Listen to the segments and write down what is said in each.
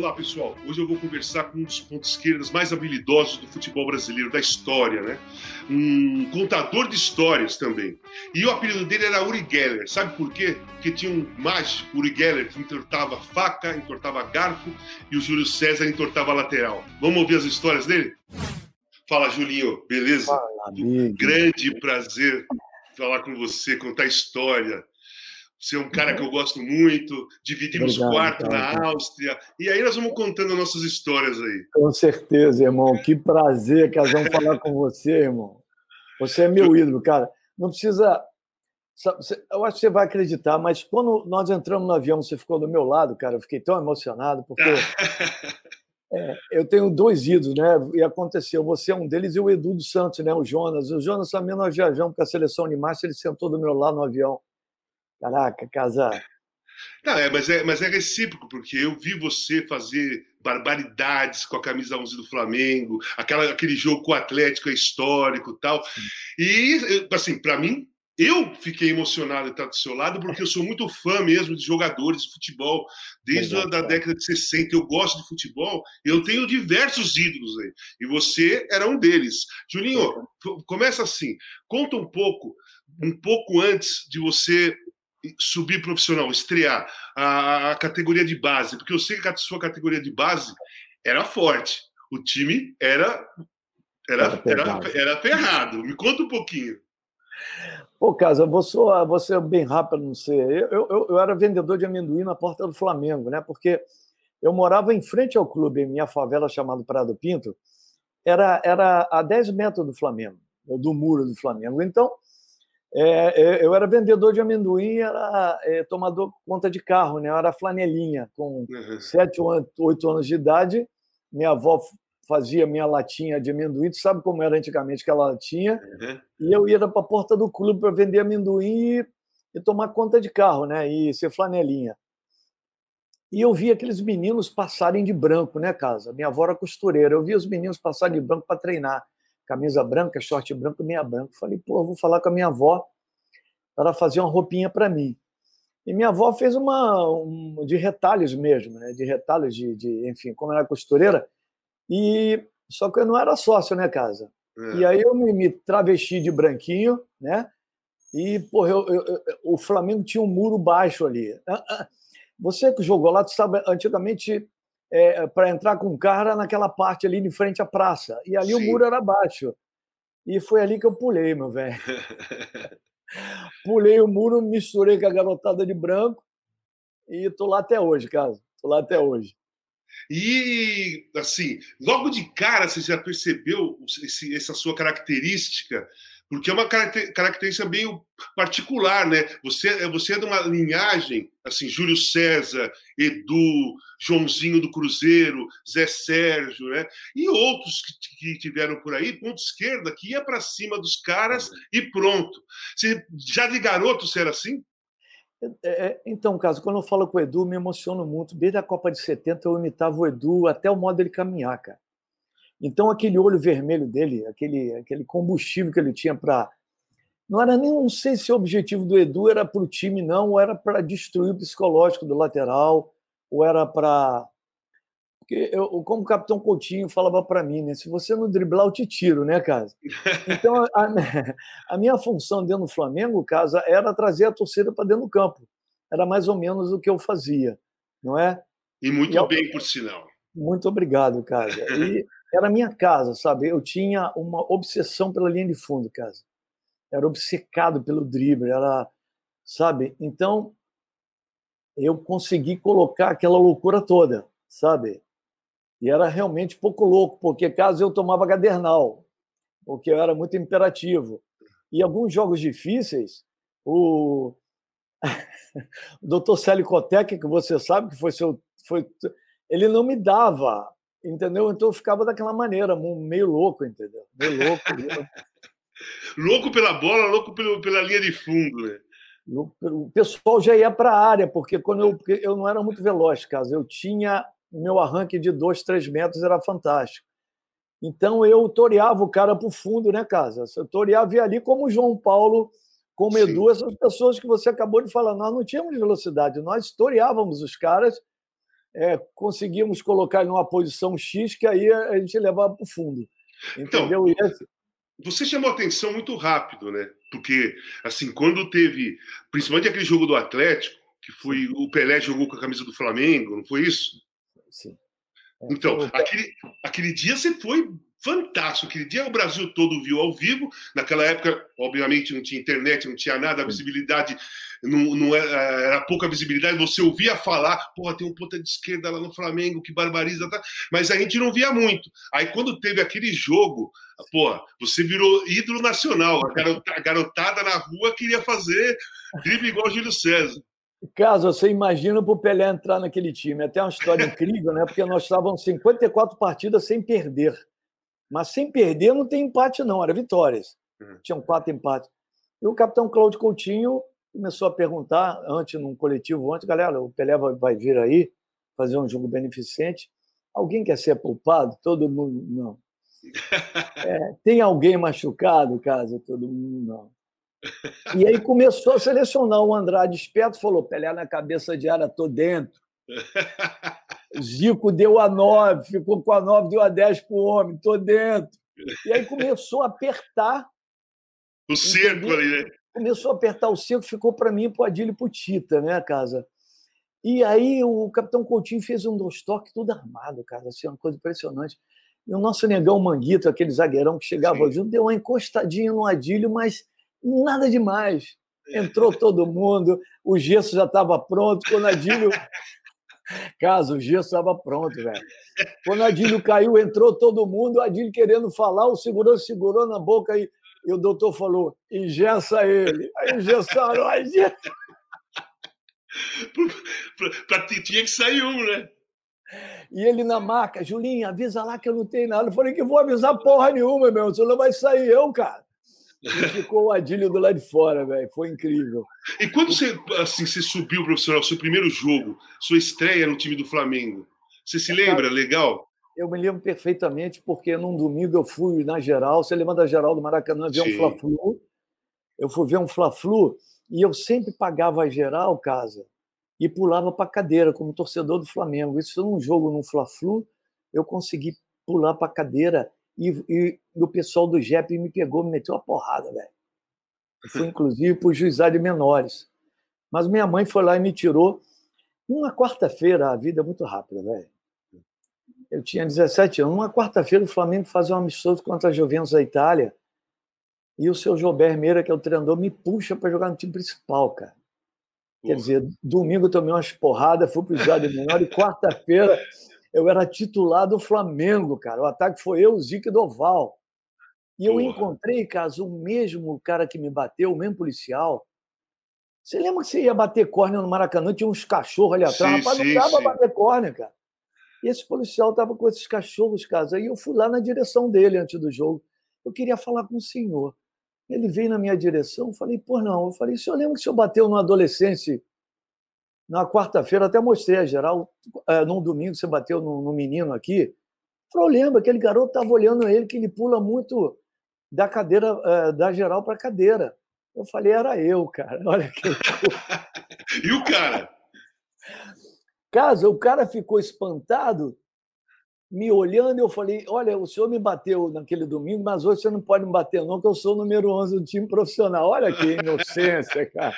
Olá, pessoal. Hoje eu vou conversar com um dos pontos esquerdas mais habilidosos do futebol brasileiro, da história, né? Um contador de histórias também. E o apelido dele era Uri Geller. Sabe por quê? Porque tinha um mágico, Uri Geller, que entortava faca, entortava garfo e o Júlio César entortava lateral. Vamos ouvir as histórias dele? Fala, Julinho. Beleza? Fala, amigo. Grande prazer falar com você, contar história. É um cara que eu gosto muito, dividimos Obrigado, quarto cara. na Áustria, e aí nós vamos contando nossas histórias aí. Com certeza, irmão. Que prazer, Casão, falar com você, irmão. Você é meu ídolo, cara. Não precisa. Eu acho que você vai acreditar, mas quando nós entramos no avião, você ficou do meu lado, cara. Eu fiquei tão emocionado, porque é, eu tenho dois ídolos, né? E aconteceu. Você é um deles e o Edu dos Santos, né? O Jonas. O Jonas também nós viajamos com a seleção de marcha, ele sentou do meu lado no avião. Caraca, Casar. Não, é, mas, é, mas é recíproco, porque eu vi você fazer barbaridades com a camisa 11 do Flamengo, aquela, aquele jogo com o Atlético é histórico e tal. E, assim, para mim, eu fiquei emocionado de estar do seu lado, porque eu sou muito fã mesmo de jogadores de futebol, desde a da década de 60. Eu gosto de futebol, eu tenho diversos ídolos aí. E você era um deles. Julinho, co- começa assim, conta um pouco, um pouco antes de você subir profissional, estrear a, a categoria de base, porque eu sei que a sua categoria de base era forte. O time era era, Era era, ferrado. Me conta um pouquinho. Pô, Casa, vou ser bem rápido, não sei. Eu, eu, eu era vendedor de amendoim na porta do Flamengo, né? Porque eu morava em frente ao clube, em minha favela chamada Prado Pinto, era, era a 10 metros do Flamengo, do muro do Flamengo. Então, é, é, eu era vendedor de amendoim, era é, tomador conta de carro, né? Eu era flanelinha, com Uhum. sete ou oito anos de idade. Minha avó fazia minha latinha de amendoim. Tu sabe como era antigamente aquela latinha? Uhum. E eu ia para a porta do clube para vender amendoim e, e tomar conta de carro, né? E ser flanelinha. E eu via aqueles meninos passarem de branco, né, casa? Minha avó era costureira. Eu via os meninos passarem de branco para treinar. Camisa branca, short branco, meia branca. Falei, pô, vou falar com a minha avó para ela fazer uma roupinha para mim. E minha avó fez uma um, de retalhos mesmo, né? De retalhos de, de, enfim, como era costureira. E só que eu não era sócio, né, casa? É. E aí eu me, me travesti de branquinho, né? E, porra, eu- eu- eu- o Flamengo tinha um muro baixo ali. Ah, ah, Você que jogou lá, tu sabe, antigamente, para entrar com o carro era naquela parte ali de frente à praça. E ali o Sim. muro era baixo. E foi ali que eu pulei, meu velho. Pulei o muro, misturei com a garotada de branco e tô lá até hoje, cara. Tô lá até hoje. E, assim, logo de cara você já percebeu esse- essa sua característica, porque é uma caracte- característica meio particular, né? Você, é- você é de uma linhagem, assim, Júlio César, Edu, Joãozinho do Cruzeiro, Zé Sérgio, né? E outros que, que tiveram por aí, ponto esquerda, que ia para cima dos caras e pronto. Você, já de garoto você era assim? É, é, então, caso, quando eu falo com o Edu, me emociono muito. Desde a Copa de 70, eu imitava o Edu até o modo dele caminhar, cara. Então, aquele olho vermelho dele, aquele, aquele combustível que ele tinha para. Não era nem, não sei se o objetivo do Edu era para o time, não, ou era para destruir o psicológico do lateral, ou era para. Porque, eu, como o capitão Coutinho falava para mim, né? Se você não driblar, eu te tiro, né, cara? Então, a, a minha função dentro do Flamengo, casa, era trazer a torcida para dentro do campo. Era mais ou menos o que eu fazia, não é? E muito E bem, por sinal. Muito obrigado, casa. E era a minha casa, sabe? Eu tinha uma obsessão pela linha de fundo, casa. Era obcecado pelo drible, era, sabe? Então, eu consegui colocar aquela loucura toda, sabe? E era realmente pouco louco, porque caso eu tomava gadernal, porque eu era muito imperativo. E alguns jogos difíceis, o, o doutor Célio que você sabe que foi seu. Foi... ele não me dava, entendeu? Então eu ficava daquela maneira, meio louco, entendeu? Meio louco. louco pela bola, louco pelo, pela linha de fundo, né? O pessoal já ia para a área, porque quando eu, porque eu não era muito veloz, caso eu tinha meu arranque de dois, três metros era fantástico. Então eu toreava o cara para o fundo, né, Casa? Eu toreava e ali como João Paulo, como Sim. Edu, essas pessoas que você acabou de falar, nós não tínhamos velocidade, nós toreávamos os caras, é, conseguíamos colocar em uma posição X que aí a gente levava para o fundo. Então, Entendeu? Então, esse... Você chamou atenção muito rápido, né? Porque, assim, quando teve, principalmente aquele jogo do Atlético, que foi o Pelé jogou com a camisa do Flamengo, não foi isso? Sim. Então, aquele, aquele dia você foi fantástico. Aquele dia o Brasil todo viu ao vivo. Naquela época, obviamente, não tinha internet, não tinha nada, a visibilidade não, não era, era, pouca visibilidade. Você ouvia falar, porra, tem um ponta de esquerda lá no Flamengo que barbariza, tá? mas a gente não via muito. Aí quando teve aquele jogo, porra, você virou ídolo nacional. A garotada na rua queria fazer drible igual Júlio César. Caso você imagina para o Pelé entrar naquele time. É até uma história incrível, né? Porque nós estávamos 54 partidas sem perder. Mas sem perder não tem empate, não, era vitórias. Uhum. Tinham quatro empates. E o capitão Cláudio Coutinho começou a perguntar, antes, num coletivo, antes, galera, o Pelé vai vir aí fazer um jogo beneficente. Alguém quer ser poupado? Todo mundo, não. É, tem alguém machucado, caso? Todo mundo, não. E aí começou a selecionar o Andrade esperto, falou: Pelé na cabeça de área, tô dentro. Zico deu a nove, ficou com a nove, deu a dez para o homem, tô dentro. E aí começou a apertar. O cerco ali, né? Começou a apertar o cerco, ficou para mim, para o Adílio e para o Tita, né, casa? E aí o capitão Coutinho fez um dos toques tudo armado, cara, assim, uma coisa impressionante. E o nosso negão Manguito, aquele zagueirão que chegava Sim. junto, deu uma encostadinha no Adílio, mas nada demais. Entrou todo mundo, o gesso já estava pronto. Quando Adílio. Caso, o gesso estava pronto, velho. Quando Adílio caiu, entrou todo mundo, o Adílio querendo falar, o segurança segurou na boca e, e o doutor falou: engessa ele. Aí engessaram, aí tinha que sair um, né? E ele na marca, Julinho, avisa lá que eu não tenho nada. Eu falei que vou avisar porra nenhuma, meu. Senão vai sair eu, cara. E ficou o Adílio do lado de fora, velho. Foi incrível. E quando você, assim, você subiu profissional, seu primeiro jogo, sua estreia no time do Flamengo, você se lembra? Legal? Eu me lembro perfeitamente, porque num domingo eu fui na geral. Você lembra da geral do Maracanã ver um Fla-Flu? Eu fui ver um Fla-Flu e eu sempre pagava a geral, casa, e pulava para a cadeira como torcedor do Flamengo. Isso num jogo no Fla-Flu, eu consegui pular para a cadeira e, e o pessoal do JEP me pegou, me meteu a porrada, velho. Fui, inclusive, para o juizado de menores. Mas minha mãe foi lá e me tirou. Uma quarta-feira, a vida é muito rápida, velho. Eu tinha 17 anos. Uma quarta-feira, o Flamengo fazia um amistoso contra a Juventus da Itália. E o seu Gilberto Meira, que é o treinador, me puxa para jogar no time principal, cara. Quer dizer, domingo eu tomei umas porradas, fui para o juizado de menor e quarta-feira eu era titular do Flamengo, cara. O ataque foi eu, Zico e Doval. E eu Porra. encontrei, caso, o mesmo cara que me bateu, o mesmo policial. Você lembra que você ia bater córnea no Maracanã? Tinha uns cachorros ali atrás. Sim, Rapaz, não dava sim. bater córnea, cara. E esse policial estava com esses cachorros, casa. Aí eu fui lá na direção dele antes do jogo. Eu queria falar com o senhor. Ele veio na minha direção, falei, pô, não. Eu falei, o senhor lembra que o senhor bateu no adolescente na quarta-feira, até mostrei a geral, é, num domingo você bateu no, no menino aqui. Falou, lembra, aquele garoto estava olhando ele, que ele pula muito da cadeira, é, da geral para a cadeira. Eu falei, era eu, cara. Olha que. e o cara? Caso, o cara ficou espantado me olhando, eu falei: Olha, o senhor me bateu naquele domingo, mas hoje você não pode me bater, não, que eu sou o número 11 do time profissional. Olha que inocência, cara.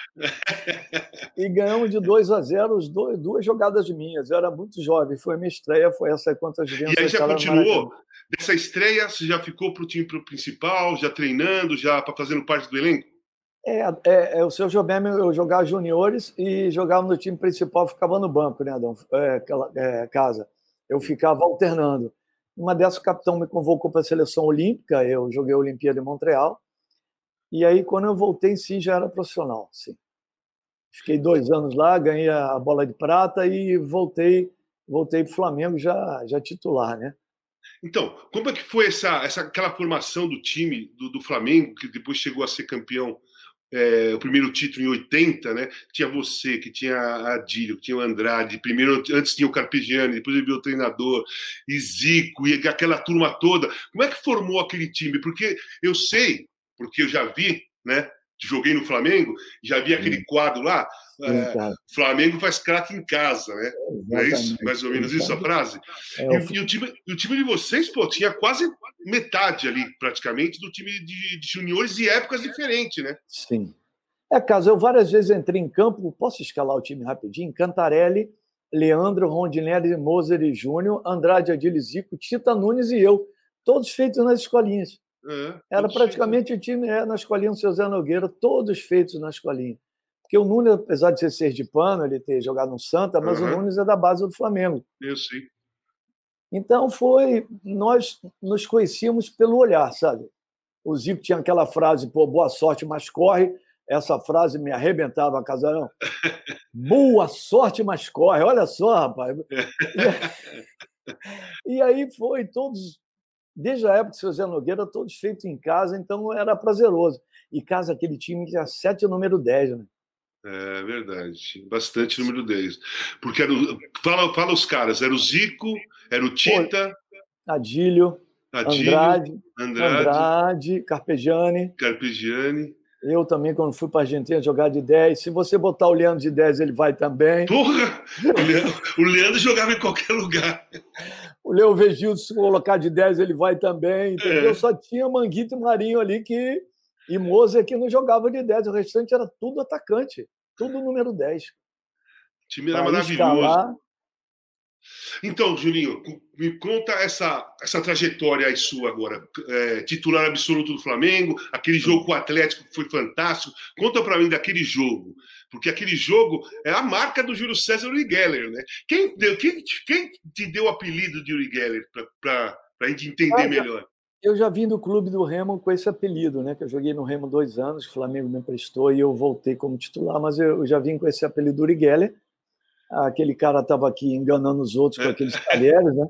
E ganhamos de 2 a 0 os dois, duas jogadas minhas. Eu era muito jovem, foi a minha estreia, foi essa contra as E aí já continuou? Dessa estreia, você já ficou para o time principal, já treinando, já fazendo parte do elenco? É, é, é, o seu Jobem, eu jogava juniores e jogava no time principal, ficava no banco, né, Adão? É, é, casa eu ficava alternando. Uma dessas, o capitão me convocou para a seleção olímpica, eu joguei a Olimpíada em Montreal, e aí, quando eu voltei, sim, já era profissional, sim. Fiquei dois anos lá, ganhei a bola de prata e voltei voltei para o Flamengo já, já titular, né? Então, como é que foi essa, essa aquela formação do time do, do Flamengo, que depois chegou a ser campeão, é, o primeiro título em 80, né? Tinha você, que tinha a Adílio, que tinha o Andrade, primeiro, antes tinha o Carpegiani, depois ele viu o treinador, e Zico, e aquela turma toda. Como é que formou aquele time? Porque eu sei, porque eu já vi, né? Joguei no Flamengo, já vi aquele quadro lá, é, Flamengo faz craque em casa, né? Exatamente. É isso? Mais ou menos isso a frase? É, e, e, o time, o time de vocês, pô, tinha quase metade ali, praticamente, do time de, de juniores de épocas diferentes, né? Sim. É, caso eu várias vezes entrei em campo, posso escalar o time rapidinho? Cantarelli, Leandro, Rondinelli, Moser e Júnior, Andrade, Adilho Zico, Tita Nunes e eu, todos feitos nas escolinhas. É, Era praticamente feitos. o time é, na escolinha do seu Zé Nogueira, todos feitos na escolinha. Porque o Nunes, apesar de ser ser de pano, ele ter jogado no Santa, mas uhum. o Nunes é da base do Flamengo. Eu sei. Então foi, nós nos conhecíamos pelo olhar, sabe? O Zico tinha aquela frase, pô, boa sorte, mas corre. Essa frase me arrebentava, Casarão. boa sorte, mas corre. Olha só, rapaz. E aí foi, todos, desde a época do seu Zé Nogueira, todos feitos em casa, então era prazeroso. E casa, aquele time que tinha sete número 10, né? É verdade, bastante número 10. Porque era o, fala, fala os caras, era o Zico, era o Tita, Adílio, Adílio Andrade, Andrade, Andrade, Carpegiani. Carpegiani. Eu também, quando fui para a Argentina jogar de 10. Se você botar o Leandro de 10, ele vai também. Porra! O Leandro, o Leandro jogava em qualquer lugar. O Leo Vegildo, se colocar de 10, ele vai também. Entendeu? É. Só tinha Manguito e Marinho ali que e Moza que não jogava de 10, o restante era tudo atacante, tudo número 10. O time era maravilhoso. Escalar... Então, Juninho, me conta essa, essa trajetória aí sua agora. É, titular absoluto do Flamengo, aquele jogo com o Atlético foi fantástico. Conta para mim daquele jogo, porque aquele jogo é a marca do Júlio César Uri Geller, né? Quem, deu, quem, quem te deu o apelido de Uri Geller para a gente entender melhor? Eu já vim do clube do Remo com esse apelido, né? Que eu joguei no Remo dois anos, o Flamengo me emprestou e eu voltei como titular, mas eu já vim com esse apelido Uri Geller. Aquele cara estava aqui enganando os outros com aqueles talheres, né?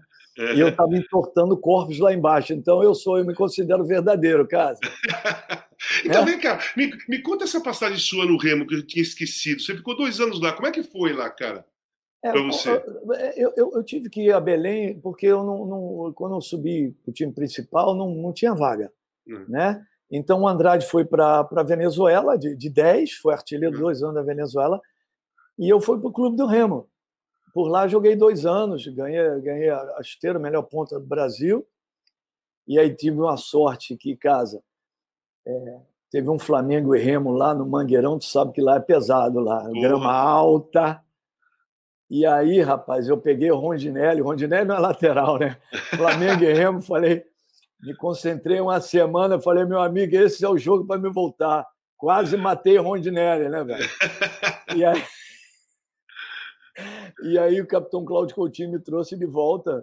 E eu estava entortando corpos lá embaixo. Então eu sou, eu me considero verdadeiro, cara. então, é? vem cá, me, me conta essa passagem sua no Remo que eu tinha esquecido. Você ficou dois anos lá. Como é que foi lá, cara? É, para você? Eu, eu, eu, tive que ir a Belém porque eu não, não quando eu subi o time principal não, não tinha vaga, hum. né? Então o Andrade foi para a Venezuela de, de 10, foi artilheiro hum. dois anos da Venezuela, e eu fui para o Clube do Remo. Por lá joguei dois anos, ganhei, ganhei a esteira, melhor ponta do Brasil, e aí tive uma sorte que, casa, é, teve um Flamengo e Remo lá no Mangueirão, tu sabe que lá é pesado, lá, grama alta, e aí, rapaz, eu peguei o Rondinelli. O Rondinelli não é lateral, né? Flamengo e Remo, falei, me concentrei uma semana, falei, meu amigo, esse é o jogo para me voltar. Quase matei o Rondinelli, né, velho? E aí, e aí o capitão Cláudio Coutinho me trouxe de volta.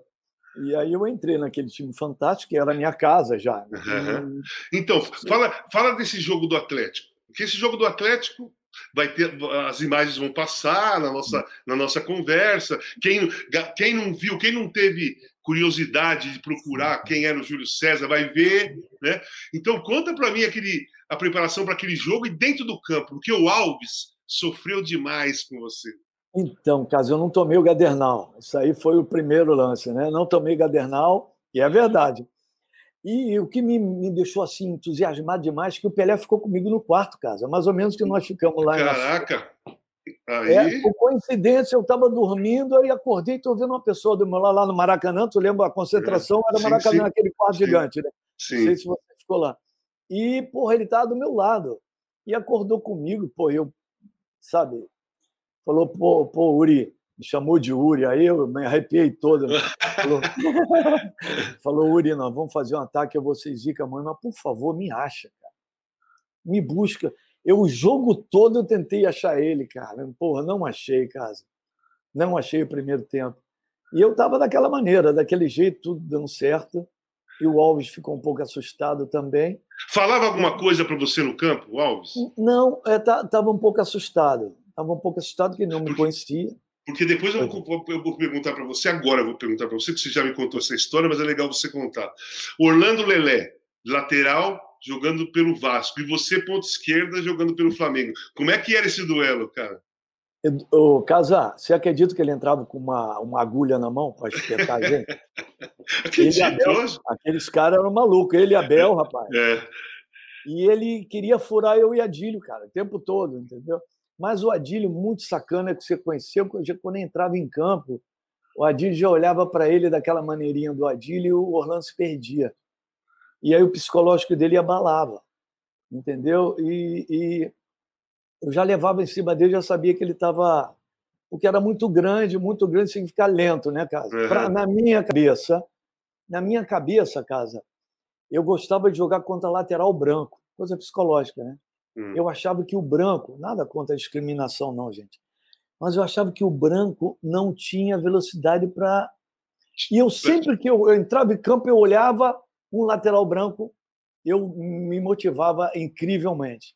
E aí eu entrei naquele time fantástico, que era a minha casa já. Uhum. Então, fala, fala desse jogo do Atlético. Porque esse jogo do Atlético vai ter as imagens vão passar na nossa, na nossa conversa. Quem, quem não viu, quem não teve curiosidade de procurar quem era o Júlio César, vai ver, né? Então conta para mim aquele a preparação para aquele jogo e dentro do campo, porque o Alves sofreu demais com você. Então, caso eu não tomei o Gadernal. Isso aí foi o primeiro lance, né? Não tomei Gadernal, e é verdade. E o que me, me deixou assim entusiasmado demais é que o Pelé ficou comigo no quarto, casa. Mais ou menos que nós ficamos lá. Caraca! Aí... É, por coincidência, eu estava dormindo, aí acordei e estou vendo uma pessoa do meu lado lá no Maracanã. Tu lembra a concentração? Era Maracanã, sim, aquele quarto sim, gigante, né? Sim. Não sei se você ficou lá. E, porra, ele estava do meu lado. E acordou comigo, pô, eu, sabe? Falou, pô, pô, Uri, me chamou de Uri, aí eu me arrepiei todo. Né? Falou, falou, Uri, nós vamos fazer um ataque, eu vou ser zica, mãe, mas por favor, me acha, cara. Me busca. Eu o jogo todo eu tentei achar ele, cara. Porra, não achei, casa. Não achei o primeiro tempo. E eu estava daquela maneira, daquele jeito, tudo dando certo. E o Alves ficou um pouco assustado também. Falava alguma coisa para você no campo, Alves? Não, estava é, um pouco assustado. Estava um pouco assustado porque não me conhecia. Porque depois eu vou, eu vou perguntar para você, agora eu vou perguntar para você, que você já me contou essa história, mas é legal você contar. Orlando Lelé, lateral, jogando pelo Vasco, e você, ponta esquerda, jogando pelo Flamengo. Como é que era esse duelo, cara? O Casar, você acredita que ele entrava com uma, uma agulha na mão para espetar a gente? ele Abel, aqueles caras eram malucos, ele e Abel, rapaz. É. E ele queria furar eu e Adílio, cara, o tempo todo, entendeu? Mas o Adílio, muito sacana, que você conheceu, quando entrava em campo, o Adílio já olhava para ele daquela maneirinha do Adílio e o Orlando se perdia. E aí o psicológico dele abalava, entendeu? E, e eu já levava em cima dele, já sabia que ele estava. Porque era muito grande, muito grande significa lento, né, Casa? Uhum. Pra, na minha cabeça, na minha cabeça, Casa, eu gostava de jogar contra lateral branco, coisa psicológica, né? Uhum. Eu achava que o branco, nada contra a discriminação, não, gente, mas eu achava que o branco não tinha velocidade para. E eu sempre que eu, eu entrava em campo, eu olhava um lateral branco, eu me motivava incrivelmente.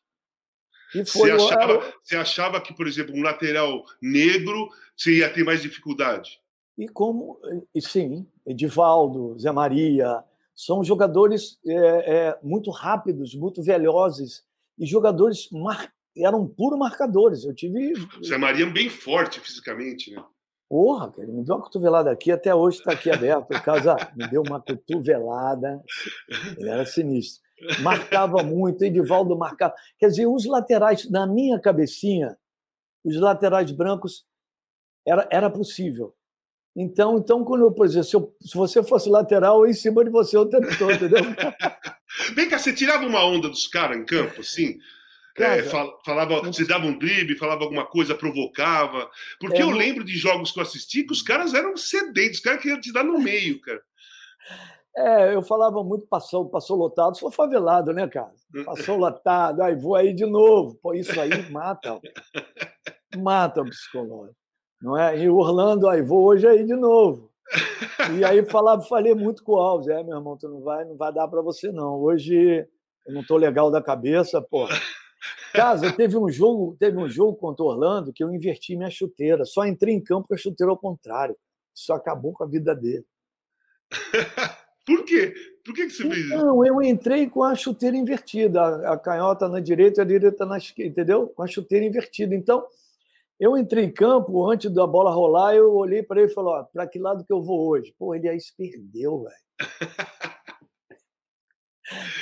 Você achava, você achava que, por exemplo, um lateral negro você ia ter mais dificuldade? E como, e sim, Edivaldo, Zé Maria, são jogadores é, é, muito rápidos, muito velozes e jogadores mar... eram puro marcadores. Eu tive. Zé Maria é bem forte fisicamente, né? Porra, ele me deu uma cotovelada aqui, até hoje está aqui aberto. O casa me deu uma cotovelada. Ele era sinistro marcava muito, Edivaldo marcava. Quer dizer, os laterais, na minha cabecinha, os laterais brancos era, era possível. Então, então quando eu, por exemplo, se, eu, se você fosse lateral, eu em cima de você o tempo todo, entendeu? Vem cá, você tirava uma onda dos caras em campo, assim? É, falava, você dava um drible, falava alguma coisa, provocava. Porque é, eu lembro de jogos que eu assisti que os caras eram sedentes, os caras queriam te dar no meio, cara. É, eu falava muito, passou, passou lotado, sou favelado, né, cara? Passou lotado, aí vou aí de novo. Pô, isso aí mata. Mata o psicológico. Não é? E Orlando, aí vou hoje aí de novo. E aí falava, falei muito com o Alves, é, meu irmão, tu não vai, não vai dar para você não. Hoje eu não tô legal da cabeça, pô. Casa, teve um jogo, teve um jogo contra o Orlando que eu inverti minha chuteira, só entrei em campo com a chuteira ao contrário. Isso acabou com a vida dele. Por quê? Por que, que você fez isso? Não, eu entrei com a chuteira invertida, a, canhota na direita e a direita na esquerda, entendeu? Com a chuteira invertida. Então, eu entrei em campo, antes da bola rolar, eu olhei para ele e falei: para que lado que eu vou hoje? Pô, ele aí se perdeu, velho.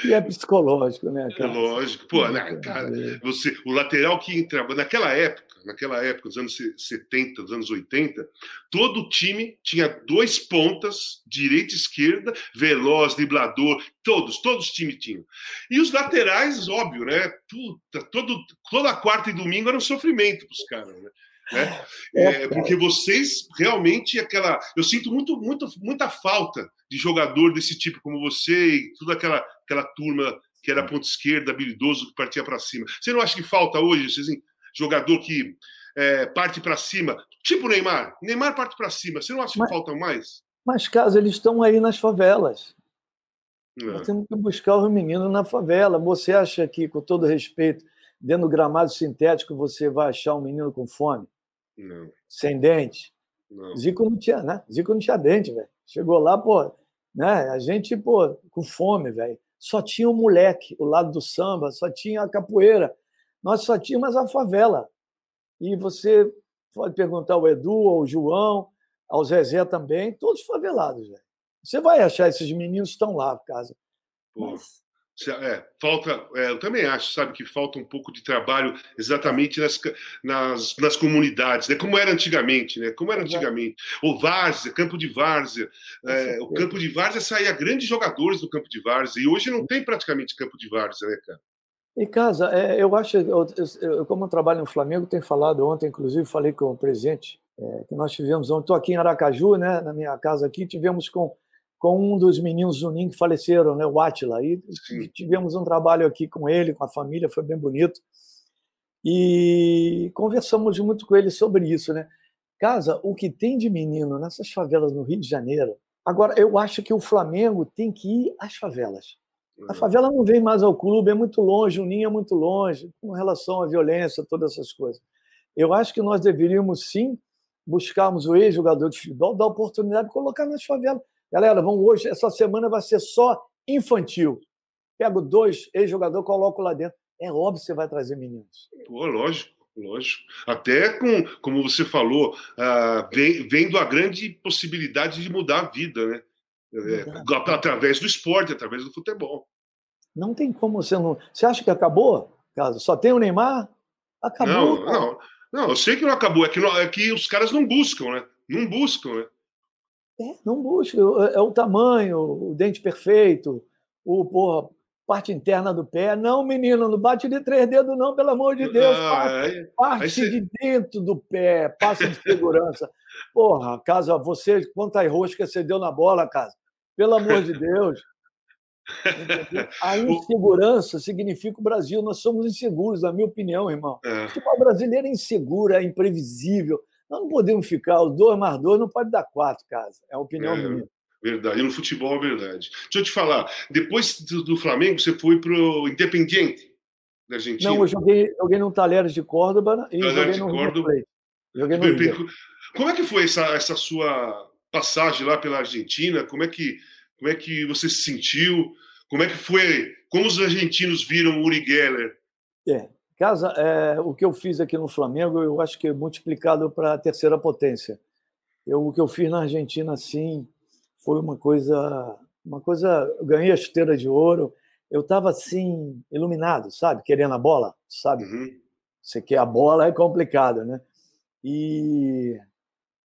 E é psicológico, né, cara? É lógico. Pô, né, cara, você, o lateral que entrava naquela época, naquela época, dos anos 70, dos anos 80, todo time tinha dois pontas, direita e esquerda, veloz, driblador, todos, todos os times tinham. E os laterais, óbvio, né? Puta, todo, toda quarta e domingo era um sofrimento para os caras, né? Né? É, é porque vocês realmente aquela. Eu sinto muito, muito, muita falta de jogador desse tipo como você e toda aquela, aquela turma que era ponta esquerda, habilidoso, que partia para cima. Você não acha que falta hoje, assim, jogador que é, parte para cima? Tipo Neymar. Neymar parte para cima. Você não acha mas, que falta mais? Mas, caso eles estão aí nas favelas. É. Nós temos que buscar os meninos na favela. Você acha que, com todo respeito, dentro do gramado sintético, você vai achar um menino com fome? Não. Sem dente. Não. Zico não tinha, né? Zico não tinha dente, velho. Chegou lá, pô, né? A gente, pô, com fome, velho. Só tinha o moleque, o lado do samba, só tinha a capoeira. Nós só tínhamos a favela. E você pode perguntar ao Edu, ao João, ao Zezé também, todos favelados, velho. Você vai achar esses meninos estão lá, casa. Mas é, falta, é, eu também acho, sabe, que falta um pouco de trabalho exatamente nas, nas, nas comunidades, né? Como era antigamente, né? Como era antigamente. O Várzea, campo de Várzea. É, o campo de Várzea saía grandes jogadores do campo de Várzea, e hoje não tem praticamente campo de Várzea, né, cara? E casa, é, eu acho, eu, eu, como eu trabalho no Flamengo, tenho falado ontem, inclusive falei com o presidente, é, que nós tivemos ontem, estou aqui em Aracaju, né, na minha casa aqui, tivemos com com um dos meninos Zunin que faleceram, né, o Atila. E tivemos um trabalho aqui com ele, com a família, foi bem bonito. E conversamos muito com ele sobre isso, né? Casa, o que tem de menino nessas favelas no Rio de Janeiro. Agora, eu acho que o Flamengo tem que ir às favelas. A uhum. favela não vem mais ao clube, é muito longe, o Ninho é muito longe, com relação à violência, todas essas coisas. Eu acho que nós deveríamos sim buscarmos o ex-jogador de futebol, dar oportunidade de colocar nas favelas. Galera, vamos hoje, essa semana vai ser só infantil. Pego dois ex-jogadores, coloco lá dentro. É óbvio que você vai trazer meninos. Pô, lógico. Lógico. Até com, como você falou, uh, vem, vendo a grande possibilidade de mudar a vida, né? É, através do esporte, através do futebol. Não tem como você não. Você acha que acabou? Caso só tem o Neymar? Acabou. Não, não, não, eu sei que não acabou, é que, não, é que os caras não buscam, né? Não buscam, né? É, não buscam. É, é o tamanho, o dente perfeito, o porra, parte interna do pé. Não, menino, não bate de três dedos, não, pelo amor de Deus. Ah, parte, parte você... de dentro do pé, passa de segurança. Porra, casa, você, quantas roscas você deu na bola, casa? Pelo amor de Deus. A insegurança significa o Brasil. Nós somos inseguros, na minha opinião, irmão. É. O futebol brasileiro é inseguro, é imprevisível. Nós não podemos ficar, os dois mais dois não pode dar quatro, casa. É a opinião é, minha. Verdade. E no futebol é verdade. Deixa eu te falar, depois do, Flamengo, você foi para o Independiente da Argentina? Não, eu joguei, joguei no Talheres de Córdoba e Talheres joguei no de Córdoba. Joguei no Rio. Como é que foi essa, essa sua passagem lá pela Argentina? Como é que como é que você se sentiu? Como é que foi? Como os argentinos viram o Uri Geller? É, casa, é, o que eu fiz aqui no Flamengo, eu acho que é multiplicado para a terceira potência. Eu, o que eu fiz na Argentina, sim, foi uma coisa, uma coisa. Eu ganhei a esteira de ouro. Eu estava assim iluminado, sabe, querendo a bola, sabe. Uhum. Você quer a bola é complicado, né? E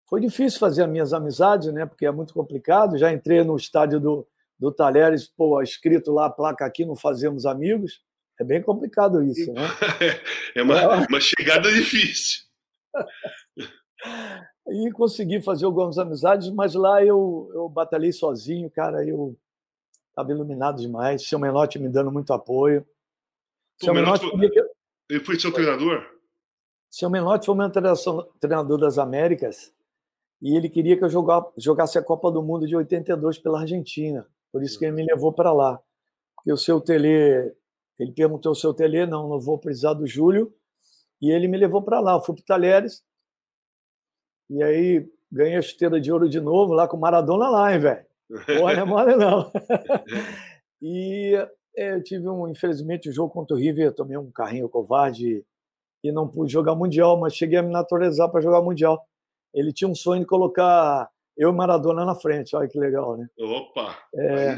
foi difícil fazer as minhas amizades, né? Porque é muito complicado. Já entrei no estádio do, do Talheres, pô, escrito lá a placa aqui, não fazemos amigos. É bem complicado isso, né? É uma, é. uma chegada difícil. e consegui fazer algumas amizades, mas lá eu, eu batalhei sozinho, cara. Eu estava iluminado demais. Seu Menotti me dando muito apoio. Pô, seu Menotti, Menotti foi... Ele foi seu treinador? Seu Menotti foi meu treinador das Américas e ele queria que eu jogasse a Copa do Mundo de 82 pela Argentina. Por isso que ele me levou para lá. Porque o seu Tele, ele perguntou ao seu Tele, não, não vou precisar do Júlio, e ele me levou para lá. Eu fui para Talheres, e aí ganhei a esteira de ouro de novo, lá com Maradona lá, hein, velho? Olha, mole não. e é, eu tive, um, infelizmente, o um jogo contra o River, tomei um carrinho covarde e não pude jogar Mundial, mas cheguei a me naturalizar para jogar Mundial ele tinha um sonho de colocar eu e Maradona na frente. Olha que legal, né? Opa! É,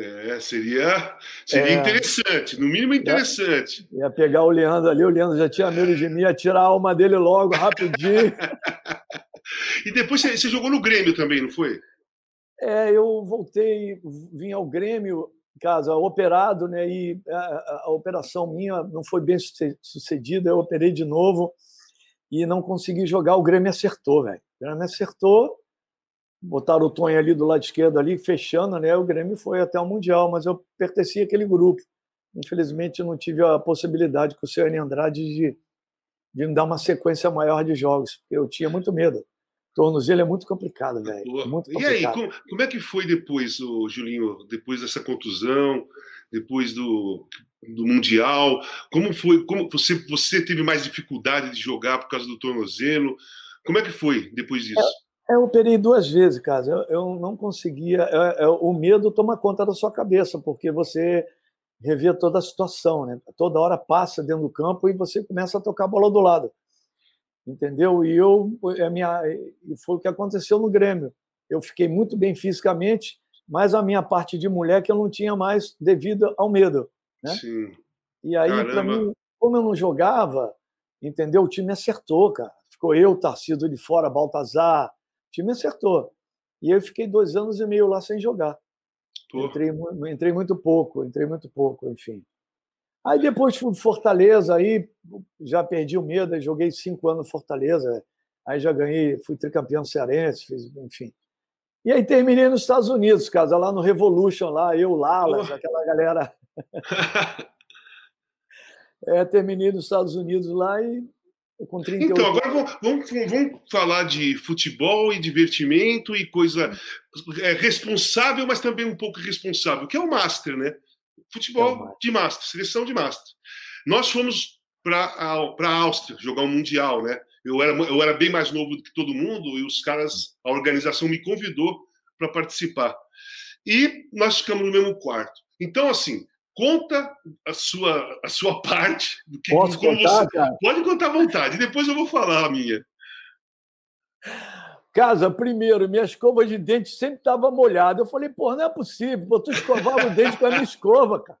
é seria seria é, interessante, no mínimo interessante. Ia, ia, pegar o Leandro ali, o Leandro já tinha medo de mim, ia tirar a alma dele logo, rapidinho. e depois você, você jogou no Grêmio também, não foi? É, eu voltei, vim ao Grêmio, casa, operado, né? E a, a, operação minha não foi bem sucedida, eu operei de novo e não consegui jogar. O Grêmio acertou, velho. O Grêmio acertou. Botaram o Tonho ali do lado esquerdo, ali, fechando, né? O Grêmio foi até o Mundial, mas eu pertencia àquele grupo. Infelizmente, não tive a possibilidade com o senhor Andrade de, de me dar uma sequência maior de jogos, porque eu tinha muito medo. Tornozelo é muito complicado, velho. É muito complicado. E aí, como, como, é que foi depois, o Julinho, depois dessa contusão, depois do do mundial? Como foi? Como você você teve mais dificuldade de jogar por causa do tornozelo? Como é que foi depois disso? É, eu operei duas vezes, cara. Eu, eu não conseguia. É, é, o medo toma conta da sua cabeça, porque você revê toda a situação, né? Toda hora passa dentro do campo e você começa a tocar a bola do lado, entendeu? E eu, a minha, foi o que aconteceu no Grêmio. Eu fiquei muito bem fisicamente, mas a minha parte de mulher que eu não tinha mais devido ao medo. Né? Sim. E aí, para mim, como eu não jogava, entendeu? O time acertou, cara. Ficou eu, Tarcido de fora, Baltazar. O time acertou. E eu fiquei dois anos e meio lá sem jogar. Entrei, entrei muito pouco, entrei muito pouco, enfim. Aí depois fui Fortaleza, aí já perdi o medo, joguei cinco anos no Fortaleza, aí já ganhei, fui tricampeão cearense, fiz, enfim. E aí terminei nos Estados Unidos, casa, lá no Revolution, lá, eu, Lalas, aquela galera é, terminei nos Estados Unidos lá e com 38 Então, agora vamos, vamos, vamos, falar de futebol e divertimento e coisa é, responsável, mas também um pouco irresponsável, que é o Master, né? Futebol é de Master, seleção de Master. Nós fomos para a Áustria jogar um Mundial, né? Eu era, eu era bem mais novo do que todo mundo e os caras, a organização me convidou para participar. E nós ficamos no mesmo quarto. Então, assim, conta a sua, a sua parte. Do que, Posso contar, você... cara? Pode contar à vontade, depois eu vou falar a minha. Casa, primeiro, minha escova de dente sempre estava molhada. Eu falei, pô, não é possível, pô, tu escovava o dente com a minha escova, cara.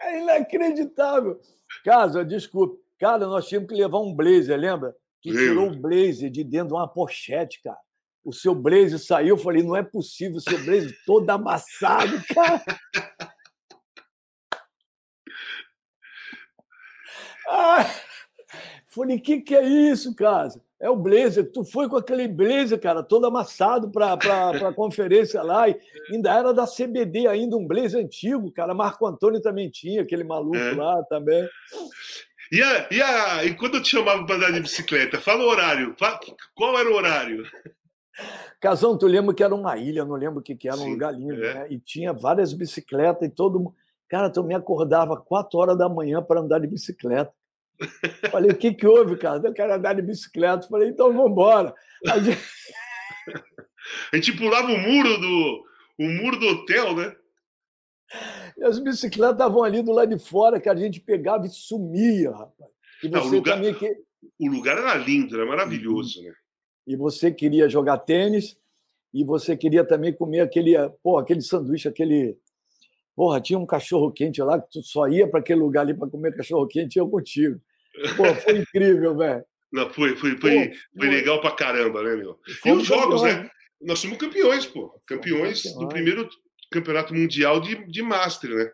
É inacreditável. Casa, desculpe. Cara, nós tínhamos que levar um blazer, lembra? Que tirou o blazer de dentro de uma pochete, cara. O seu blazer saiu, eu falei, não é possível, o seu blazer todo amassado, cara. Ah, falei, o que, que é isso, casa? É o blazer. Tu foi com aquele blazer, cara, todo amassado para a conferência lá. E ainda era da CBD, ainda um blazer antigo, cara. Marco Antônio também tinha, aquele maluco é. lá também. E, a, e, a, e quando eu te chamava para andar de bicicleta, fala o horário. Qual era o horário? Casão, tu lembra que era uma ilha, não lembro o que, que era, Sim, um lugar lindo, é. né? E tinha várias bicicletas e todo mundo. Cara, tu me acordava quatro horas da manhã para andar de bicicleta. Falei, o que, que houve, cara? Eu quero andar de bicicleta. Falei, então vamos embora. A gente... a gente pulava o muro do, o muro do hotel, né? E as bicicletas estavam ali do lado de fora, que a gente pegava e sumia, rapaz. E você Não, o, lugar, que... o lugar era lindo, era maravilhoso, né? E você queria jogar tênis, e você queria também comer aquele, pô, aquele sanduíche, aquele Porra, tinha um cachorro quente lá que tu só ia para aquele lugar ali para comer cachorro quente e eu contigo. Pô, foi incrível, velho. Não, foi, foi, foi, pô, foi legal pra caramba, né, meu? E os jogos, né? Nós somos campeões, pô. Campeões do primeiro campeonato mundial de, de Master, né?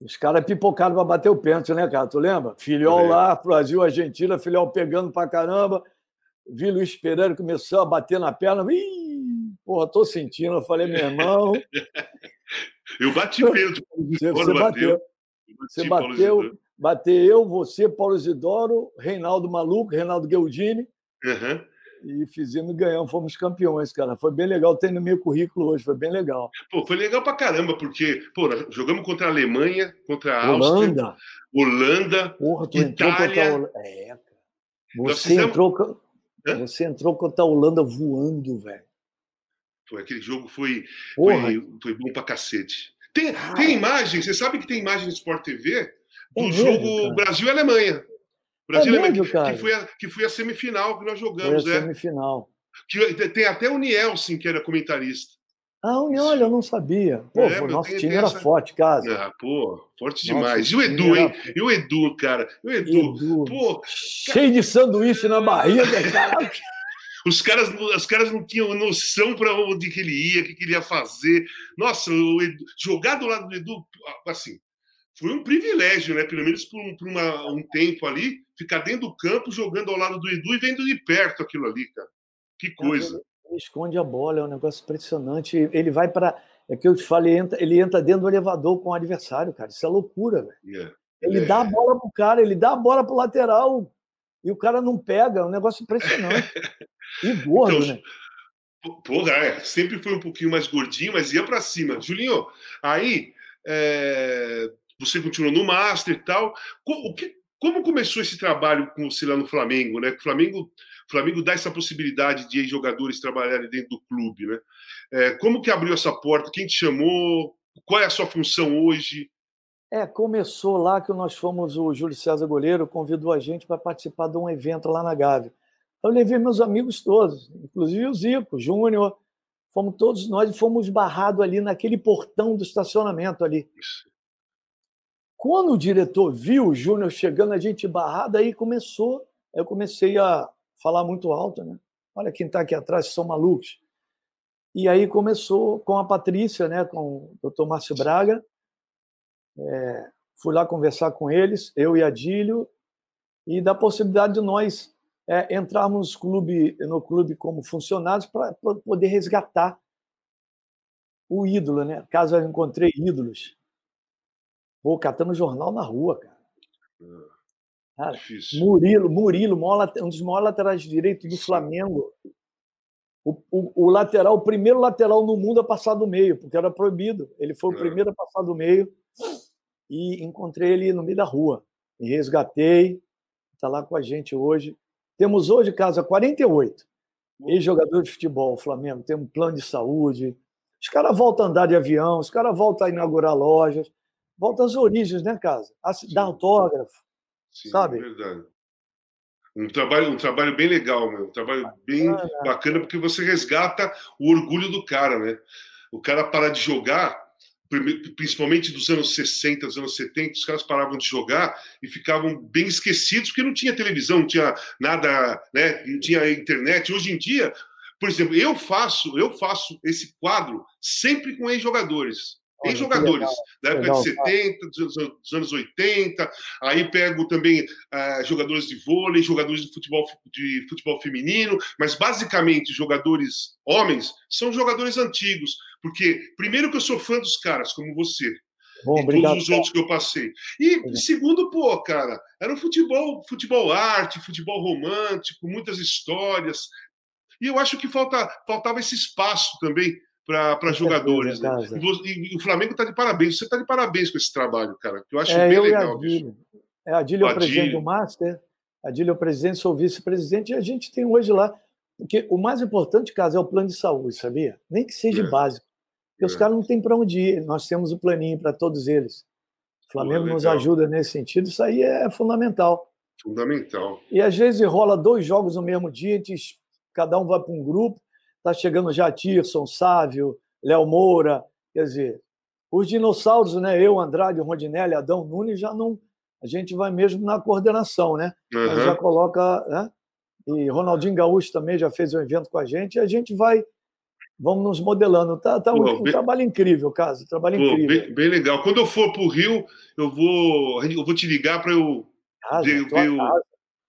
Os caras pipocaram para bater o pênalti, né, cara? Tu lembra? Filhol é. lá, Brasil, Argentina, filhol pegando pra caramba. Vi Luiz Pereira começou a bater na perna. Ih, porra, tô sentindo. Eu falei, meu irmão. Eu bati pênalti. Você, você bateu. Você bateu, bateu eu, você, Paulo Isidoro, Reinaldo Maluco, Reinaldo Gueldini. Uhum. E fizemos ganhamos, fomos campeões, cara. Foi bem legal, tem no meu currículo hoje, foi bem legal. Pô, foi legal pra caramba, porque, pô, jogamos contra a Alemanha, contra a Holanda. Áustria, Holanda, Porra, tu Itália. Entrou contra a... É, cara. Você, fizemos... entrou, você entrou contra a Holanda voando, velho. Foi, aquele jogo foi, foi, foi, bom pra cacete. Tem, ah. tem imagem, você sabe que tem imagem no Sport TV do é jogo Brasil e Alemanha. Brasil é mesmo, Alemanha, que, foi a, que foi a semifinal que nós jogamos, foi a né? Semifinal. Que, tem até o Nielsen, que era comentarista. Ah, olha, eu não sabia. Pô, é, o nosso time era essa... forte, casa. Ah, pô, forte demais. E o Edu, hein? Era... E o Edu, cara. E o Edu. Edu. Pô, Cheio de sanduíche na barriga, cara. Os caras, os caras não tinham noção para onde que ele ia, o que, que ele ia fazer. Nossa, Edu, jogar do lado do Edu, assim, foi um privilégio, né? Pelo menos por, um, por uma, um tempo ali, ficar dentro do campo, jogando ao lado do Edu e vendo de perto aquilo ali, cara. Que coisa. Ele esconde a bola, é um negócio impressionante. Ele vai para. É que eu te falei, ele entra, ele entra dentro do elevador com o adversário, cara. Isso é loucura, velho. Yeah. É, ele é. dá a bola pro cara, ele dá a bola pro lateral e o cara não pega. É um negócio impressionante. E gordo, então, né? Porra, é, sempre foi um pouquinho mais gordinho, mas ia para cima. Julinho, aí é, você continuou no Master e tal. O que, como começou esse trabalho com você lá no Flamengo, né? O Flamengo, Flamengo dá essa possibilidade de jogadores trabalharem dentro do clube, né? É, como que abriu essa porta? Quem te chamou? Qual é a sua função hoje? É, começou lá que nós fomos, o Júlio César Goleiro convidou a gente para participar de um evento lá na Gávea. Eu levei meus amigos todos, inclusive o Zico, o Júnior, fomos todos nós e fomos barrados ali naquele portão do estacionamento ali. Quando o diretor viu o Júnior chegando, a gente barrado, aí começou, eu comecei a falar muito alto, né? Olha quem está aqui atrás, são malucos. E aí começou com a Patrícia, né, com o Dr. Márcio Braga. É, fui lá conversar com eles, eu e Adílio, e da possibilidade de nós é, entrarmos no clube, no clube como funcionários para poder resgatar o ídolo, né? Caso eu encontrei ídolos. Pô, catando jornal na rua, cara. Cara Murilo, Murilo, um dos maiores laterais direitos do Flamengo. O, o, o, lateral, o primeiro lateral no mundo a passar do meio, porque era proibido. Ele foi o é. primeiro a passar do meio e encontrei ele no meio da rua. e resgatei, está lá com a gente hoje. Temos hoje, casa 48, ex-jogadores de futebol, Flamengo, tem um plano de saúde. Os caras voltam a andar de avião, os caras voltam a inaugurar lojas, voltam às origens, né, casa? A dar autógrafo, Sim, sabe? É verdade. Um trabalho, um trabalho bem legal, meu. Um trabalho bem bacana, porque você resgata o orgulho do cara, né? O cara para de jogar, principalmente dos anos 60, dos anos 70, os caras paravam de jogar e ficavam bem esquecidos, porque não tinha televisão, não tinha nada, né? Não tinha internet. Hoje em dia, por exemplo, eu faço, eu faço esse quadro sempre com ex-jogadores. Tem jogadores da época legal, de 70, dos, dos, anos 80, aí pego também uh, jogadores de vôlei, jogadores de futebol, de futebol feminino, mas basicamente jogadores homens são jogadores antigos, porque primeiro que eu sou fã dos caras, como você, Bom, e obrigado, todos os outros que eu passei. E segundo, pô, cara, era um futebol, futebol arte, futebol romântico, muitas histórias. E eu acho que falta, faltava esse espaço também para jogadores. Né? E, e, o Flamengo está de parabéns. Você está de parabéns com esse trabalho, cara. Que eu acho é, bem eu legal. Adílio. É, Adílio é o presidente do Master, Adílio é o presidente, sou vice-presidente, e a gente tem hoje lá. Porque o mais importante, caso, é o plano de saúde, sabia? Nem que seja é. básico. Porque é. os caras não têm para onde ir. Nós temos o um planinho para todos eles. O Flamengo Pô, nos ajuda nesse sentido. Isso aí é fundamental. Fundamental. E às vezes rola dois jogos no mesmo dia, a gente, cada um vai para um grupo Está chegando já Tirson, Sávio, Léo Moura. Quer dizer, os dinossauros, né? Eu, Andrade, Rondinelli, Adão Nunes, já não. A gente vai mesmo na coordenação, né? Uhum. Já coloca. Né? E Ronaldinho Gaúcho também já fez um evento com a gente, e a gente vai. Vamos nos modelando. Tá, tá um, Pô, bem... um, trabalho incrível, caso. Trabalho Pô, incrível. Bem, bem, legal. Quando eu for para o Rio, eu vou, eu vou te ligar para eu casa.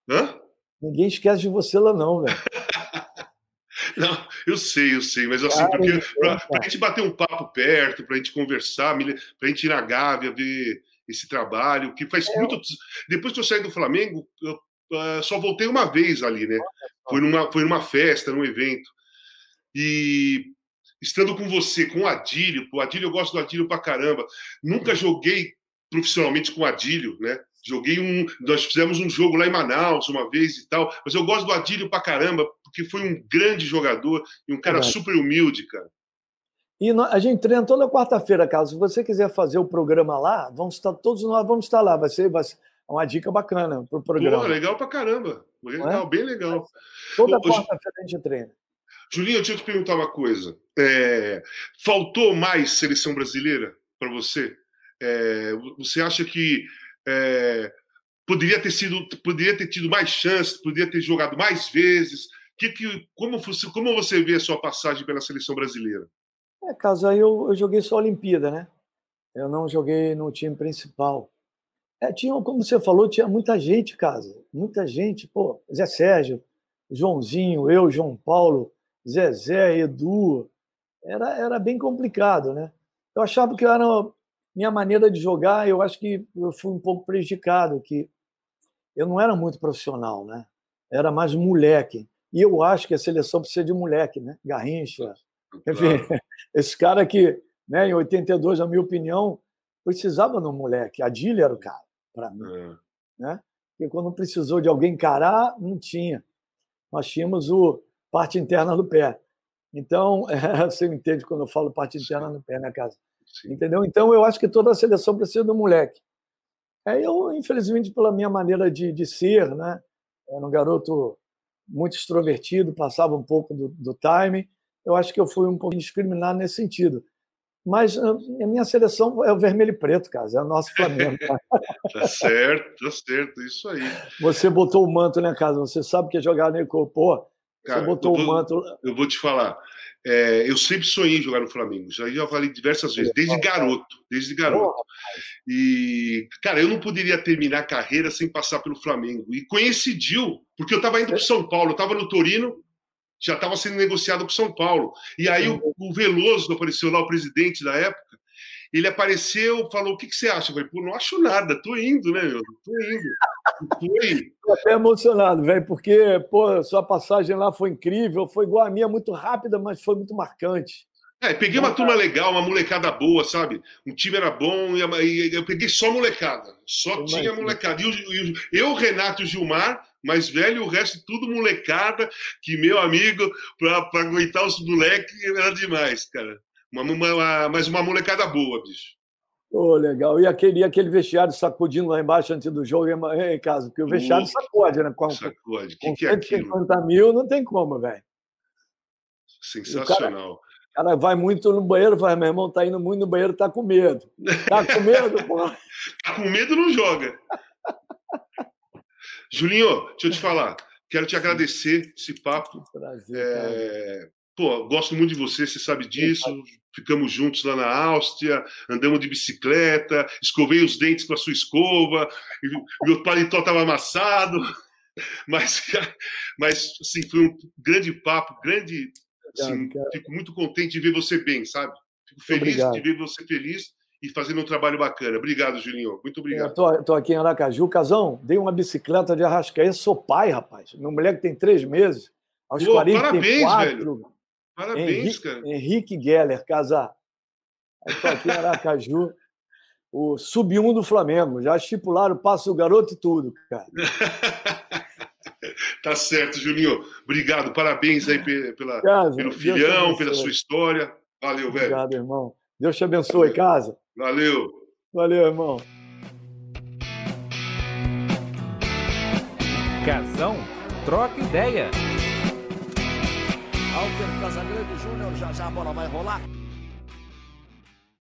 Hã? Ninguém esquece de você lá, não, velho. Não, eu sei, eu sei, mas assim, porque para a gente bater um papo perto, para a gente conversar, para a gente ir na Gávea, ver esse trabalho, que faz é. muito. Depois que eu saí do Flamengo, eu uh, só voltei uma vez ali, né? Foi numa, foi numa festa, num evento. E estando com você, com o Adílio, o Adílio, eu gosto do Adílio pra caramba. Nunca joguei profissionalmente com o Adílio, né? Joguei um. Nós fizemos um jogo lá em Manaus uma vez e tal, mas eu gosto do Adílio pra caramba, porque foi um grande jogador e um cara super humilde, cara. E a gente treina toda quarta-feira, Carlos. Se você quiser fazer o programa lá, vamos estar todos nós vamos estar lá. Vai ser, vai ser uma dica bacana para o programa. Pô, legal pra caramba. Legal, é? bem legal. Toda quarta-feira a gente treina. Julinho, eu te perguntar uma coisa. É, faltou mais seleção brasileira para você? É, você acha que é, poderia ter sido, poderia ter tido mais chances, poderia ter jogado mais vezes? Que, que, como, você, como você vê a sua passagem pela seleção brasileira? É, caso aí eu, eu joguei só a Olimpíada, né? Eu não joguei no time principal. É, tinha, como você falou, tinha muita gente, casa. Muita gente, pô, Zé Sérgio, Joãozinho, eu, João Paulo, Zezé, Edu. Era, era bem complicado, né? Eu achava que era minha maneira de jogar, eu acho que eu fui um pouco prejudicado, que eu não era muito profissional, né? Era mais moleque. E eu acho que a seleção precisa de moleque, né? Garrincha. Enfim, claro. esse cara que, né, em 82, na minha opinião, precisava de um moleque. A Dília era o cara, para mim. É. Né? E quando precisou de alguém encarar, não tinha. Nós tínhamos o parte interna do pé. Então, é, você entende quando eu falo parte interna do pé, né, casa? Sim. Entendeu? Então, eu acho que toda a seleção precisa do moleque. É, eu, infelizmente, pela minha maneira de, de ser, né? Era um garoto muito extrovertido, passava um pouco do, do time. Eu acho que eu fui um pouco discriminado nesse sentido. Mas ah, a minha seleção é o vermelho e preto, cara. É o nosso Flamengo. tá certo, tá certo, isso aí. Você botou o manto, né, casa? Você sabe que é jogar no Ecopô. Você botou o manto. Eu vou te falar. É, eu sempre sonhei em jogar no Flamengo, já, já falei diversas vezes, desde garoto, desde garoto. E, cara, eu não poderia terminar a carreira sem passar pelo Flamengo. E coincidiu, porque eu estava indo para São Paulo, eu estava no Torino, já estava sendo negociado com São Paulo. E aí o, o Veloso apareceu lá, o presidente da época, ele apareceu, falou: O que, que você acha? Eu falei: Pô, não acho nada, tô indo, né, meu? Tô indo. Foi. Tô até emocionado, velho, porque, pô, sua passagem lá foi incrível, foi igual a minha, muito rápida, mas foi muito marcante. É, peguei uma turma legal, uma molecada boa, sabe? Um time era bom e, eu peguei só molecada. Só tinha molecada. E, o, e eu, Renato e o Gilmar, mais velho, o resto tudo molecada, que meu amigo, pra, pra aguentar os moleques, era demais, cara. Uma, uma, mas uma molecada boa, bicho. Oh, legal. E aquele, aquele vestiário sacudindo lá embaixo antes do jogo em casa, porque o vestiário sacode, né? Com, sacode. O que, que é aquilo? 50 mil não tem como, velho. Sensacional. O cara, vai muito no banheiro, fala, meu irmão, tá indo muito no banheiro, tá com medo. Tá com medo, porra. tá com medo, não joga. Julinho, deixa eu te falar. Quero te agradecer esse papo. Prazer, é... Pô, gosto muito de você, você sabe disso. Ficamos juntos lá na Áustria, andamos de bicicleta, escovei os dentes com a sua escova, meu paletó estava amassado. Mas, mas assim, foi um grande papo, grande. Assim, fico muito contente de ver você bem, sabe? Fico feliz Obrigado. de ver você feliz e fazendo um trabalho bacana. Obrigado, Julinho. Muito obrigado. Tô, aqui em Aracaju. Casão, dei uma bicicleta de Arrascaí. Sou pai, rapaz. Meu moleque tem três meses. Aos Pô, 44, parabéns, velho. Parabéns, Henrique, cara. Henrique Geller, casar. Estou aqui em Aracaju, o sub-1 do Flamengo. Já estipularam, passa o garoto e tudo, cara. tá certo, Juninho. Obrigado, parabéns aí pela, casa, pelo filhão, pela sua história. Valeu, velho. Obrigado, irmão. Deus te abençoe, casa. Valeu. Valeu, irmão. Casão, troca ideia. Alter Casagrande Júnior, já já a bola vai rolar.